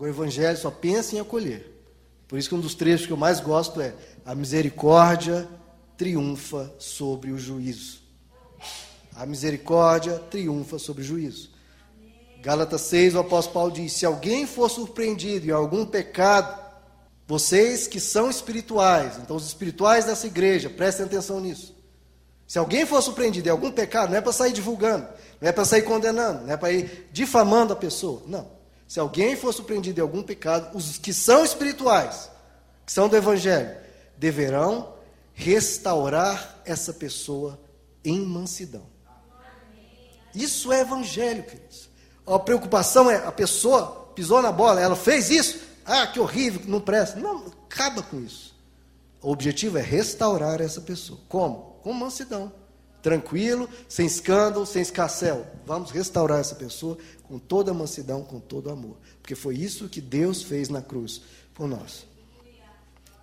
O Evangelho só pensa em acolher. Por isso que um dos trechos que eu mais gosto é: a misericórdia triunfa sobre o juízo. A misericórdia triunfa sobre o juízo. Gálatas 6, o apóstolo Paulo diz: Se alguém for surpreendido em algum pecado, vocês que são espirituais, então os espirituais dessa igreja, prestem atenção nisso. Se alguém for surpreendido em algum pecado, não é para sair divulgando, não é para sair condenando, não é para ir difamando a pessoa. Não. Se alguém for surpreendido em algum pecado, os que são espirituais, que são do Evangelho, deverão restaurar essa pessoa em mansidão. Isso é Evangelho, queridos. A preocupação é a pessoa pisou na bola, ela fez isso, ah, que horrível, não presta. Não, acaba com isso. O objetivo é restaurar essa pessoa. Como? Com mansidão tranquilo, sem escândalo, sem escarcel. Vamos restaurar essa pessoa com toda a mansidão, com todo o amor. Porque foi isso que Deus fez na cruz por nós.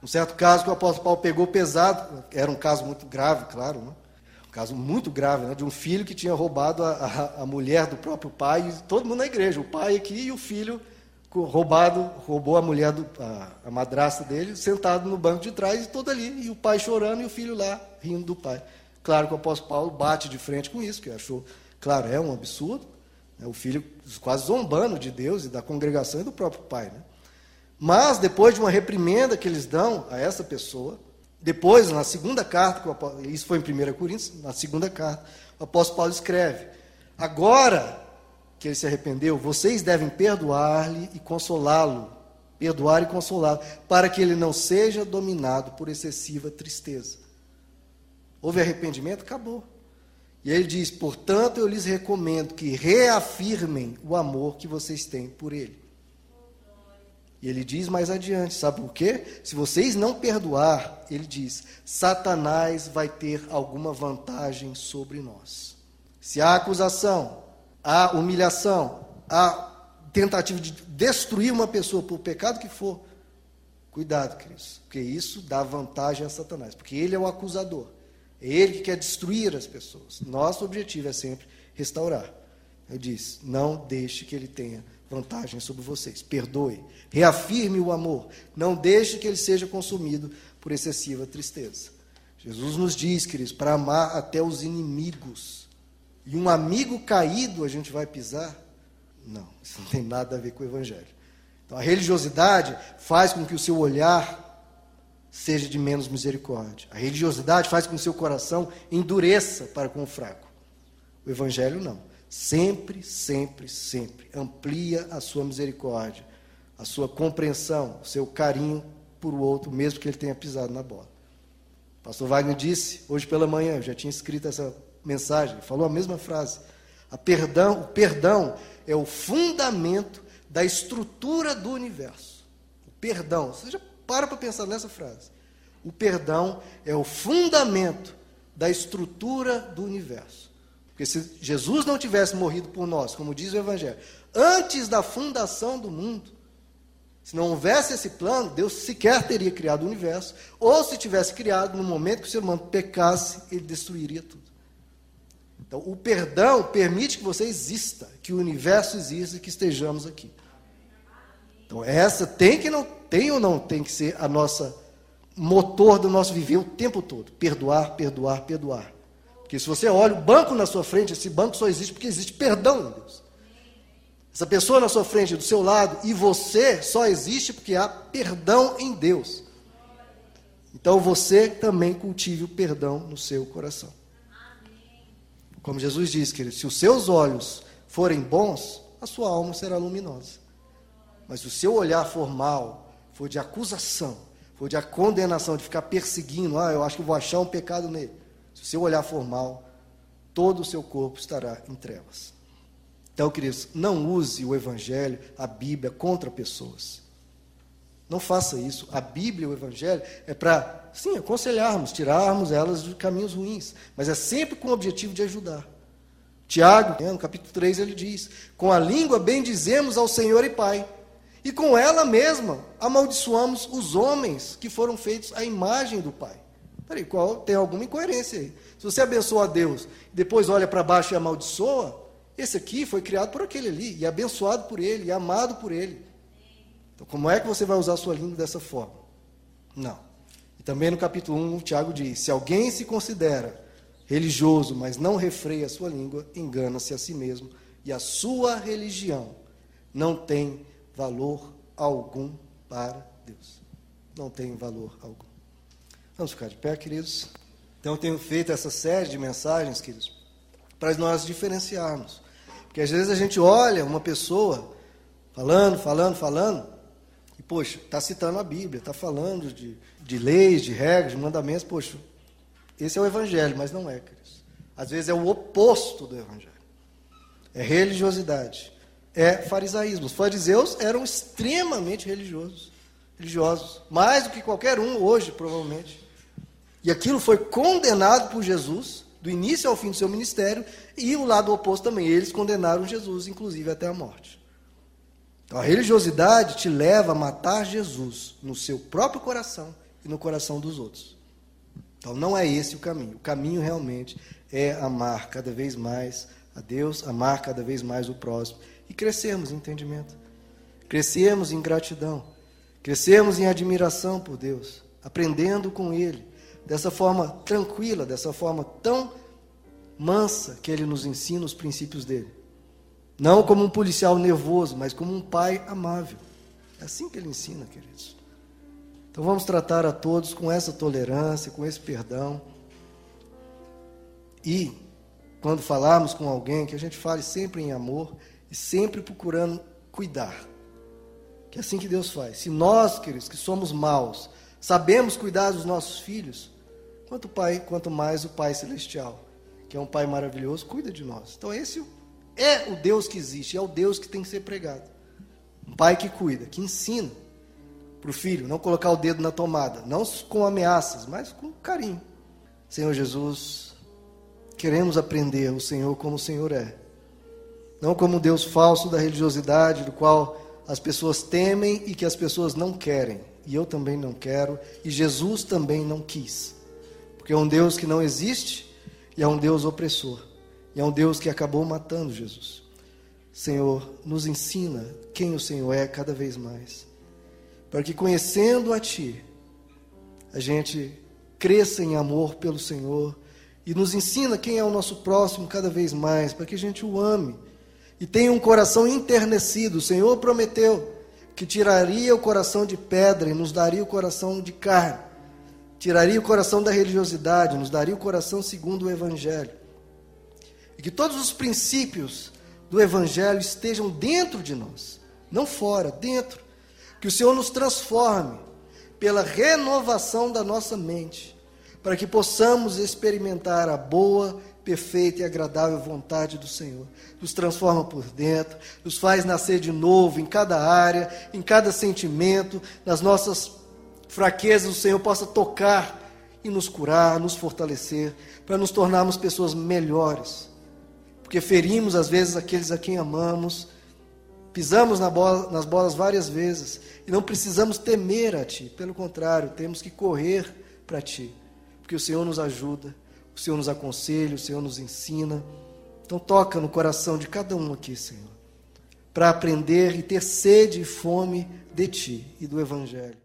Um certo caso que o apóstolo Paulo pegou pesado, era um caso muito grave, claro, né? um caso muito grave, né? de um filho que tinha roubado a, a, a mulher do próprio pai, todo mundo na igreja, o pai aqui e o filho roubado, roubou a mulher, do, a, a madrasta dele, sentado no banco de trás, e todo ali, e o pai chorando e o filho lá, rindo do pai. Claro que o apóstolo Paulo bate de frente com isso, que achou, claro, é um absurdo. Né? O filho quase zombando de Deus e da congregação e do próprio pai. Né? Mas, depois de uma reprimenda que eles dão a essa pessoa, depois, na segunda carta, isso foi em 1 Coríntios, na segunda carta, o apóstolo Paulo escreve: Agora que ele se arrependeu, vocês devem perdoar-lhe e consolá-lo. Perdoar e consolá-lo, para que ele não seja dominado por excessiva tristeza. Houve arrependimento? Acabou. E ele diz: portanto, eu lhes recomendo que reafirmem o amor que vocês têm por ele. E ele diz mais adiante: sabe por quê? Se vocês não perdoar, ele diz: Satanás vai ter alguma vantagem sobre nós. Se há acusação, há humilhação, há tentativa de destruir uma pessoa por pecado que for, cuidado, queridos, porque isso dá vantagem a Satanás, porque ele é o acusador. É ele que quer destruir as pessoas. Nosso objetivo é sempre restaurar. Ele diz: não deixe que ele tenha vantagem sobre vocês. Perdoe. Reafirme o amor. Não deixe que ele seja consumido por excessiva tristeza. Jesus nos diz, queridos, para amar até os inimigos. E um amigo caído a gente vai pisar? Não, isso não tem nada a ver com o Evangelho. Então a religiosidade faz com que o seu olhar seja de menos misericórdia. A religiosidade faz com que seu coração endureça para com o fraco. O Evangelho não. Sempre, sempre, sempre amplia a sua misericórdia, a sua compreensão, o seu carinho por o outro, mesmo que ele tenha pisado na bola. O pastor Wagner disse hoje pela manhã, eu já tinha escrito essa mensagem, falou a mesma frase. A perdão, o perdão é o fundamento da estrutura do universo. O perdão, você já para para pensar nessa frase. O perdão é o fundamento da estrutura do universo. Porque se Jesus não tivesse morrido por nós, como diz o Evangelho, antes da fundação do mundo, se não houvesse esse plano, Deus sequer teria criado o universo, ou se tivesse criado, no momento que o ser humano pecasse, ele destruiria tudo. Então, o perdão permite que você exista, que o universo exista e que estejamos aqui. Então, essa tem que não tem ou não tem que ser a nossa motor do nosso viver o tempo todo. Perdoar, perdoar, perdoar. Porque se você olha o banco na sua frente, esse banco só existe porque existe perdão em Deus. Essa pessoa na sua frente, do seu lado, e você só existe porque há perdão em Deus. Então você também cultive o perdão no seu coração. Como Jesus diz, querido, se os seus olhos forem bons, a sua alma será luminosa. Mas o seu olhar for mal, for de acusação, for de condenação, de ficar perseguindo, ah, eu acho que vou achar um pecado nele. Se o seu olhar for mal, todo o seu corpo estará em trevas. Então, queridos, não use o Evangelho, a Bíblia, contra pessoas. Não faça isso. A Bíblia o Evangelho é para, sim, aconselharmos, tirarmos elas de caminhos ruins, mas é sempre com o objetivo de ajudar. Tiago, no capítulo 3, ele diz: Com a língua bendizemos ao Senhor e Pai e com ela mesma amaldiçoamos os homens que foram feitos à imagem do Pai. Peraí, qual, tem alguma incoerência aí. Se você abençoa a Deus e depois olha para baixo e amaldiçoa, esse aqui foi criado por aquele ali, e abençoado por ele, e amado por ele. Então, como é que você vai usar a sua língua dessa forma? Não. E também no capítulo 1, o Tiago diz: se alguém se considera religioso, mas não refreia a sua língua, engana-se a si mesmo, e a sua religião não tem valor algum para Deus. Não tem valor algum. Vamos ficar de pé, queridos. Então, eu tenho feito essa série de mensagens, queridos, para nós diferenciarmos. Porque às vezes a gente olha uma pessoa falando, falando, falando, e, poxa, está citando a Bíblia, está falando de, de leis, de regras, de mandamentos, poxa, esse é o Evangelho, mas não é, queridos. Às vezes é o oposto do Evangelho. É religiosidade. É farisaísmo. Os fariseus eram extremamente religiosos. Religiosos. Mais do que qualquer um hoje, provavelmente. E aquilo foi condenado por Jesus, do início ao fim do seu ministério, e o lado oposto também. Eles condenaram Jesus, inclusive até a morte. Então a religiosidade te leva a matar Jesus no seu próprio coração e no coração dos outros. Então não é esse o caminho. O caminho realmente é amar cada vez mais a Deus, amar cada vez mais o próximo e crescermos em entendimento, crescermos em gratidão, crescermos em admiração por Deus, aprendendo com Ele, dessa forma tranquila, dessa forma tão mansa que Ele nos ensina os princípios dele. Não como um policial nervoso, mas como um pai amável. É assim que ele ensina, queridos. Então vamos tratar a todos com essa tolerância, com esse perdão. E, quando falarmos com alguém, que a gente fale sempre em amor e sempre procurando cuidar. Que é assim que Deus faz. Se nós, queridos, que somos maus, sabemos cuidar dos nossos filhos, quanto, pai, quanto mais o Pai Celestial, que é um Pai maravilhoso, cuida de nós. Então esse é o Deus que existe, é o Deus que tem que ser pregado. Um pai que cuida, que ensina para o filho não colocar o dedo na tomada, não com ameaças, mas com carinho. Senhor Jesus, queremos aprender o Senhor como o Senhor é. Não como um Deus falso da religiosidade, do qual as pessoas temem e que as pessoas não querem. E eu também não quero, e Jesus também não quis. Porque é um Deus que não existe e é um Deus opressor. E é um Deus que acabou matando Jesus. Senhor, nos ensina quem o Senhor é cada vez mais. Para que conhecendo a Ti, a gente cresça em amor pelo Senhor e nos ensina quem é o nosso próximo cada vez mais, para que a gente o ame e tenha um coração enternecido. O Senhor prometeu que tiraria o coração de pedra e nos daria o coração de carne, tiraria o coração da religiosidade, nos daria o coração segundo o Evangelho. E que todos os princípios do Evangelho estejam dentro de nós, não fora, dentro. Que o Senhor nos transforme pela renovação da nossa mente, para que possamos experimentar a boa, perfeita e agradável vontade do Senhor. Nos transforma por dentro, nos faz nascer de novo em cada área, em cada sentimento, nas nossas fraquezas, o Senhor possa tocar e nos curar, nos fortalecer, para nos tornarmos pessoas melhores. Porque ferimos às vezes aqueles a quem amamos, pisamos na bola, nas bolas várias vezes e não precisamos temer a Ti, pelo contrário, temos que correr para Ti, porque o Senhor nos ajuda, o Senhor nos aconselha, o Senhor nos ensina. Então, toca no coração de cada um aqui, Senhor, para aprender e ter sede e fome de Ti e do Evangelho.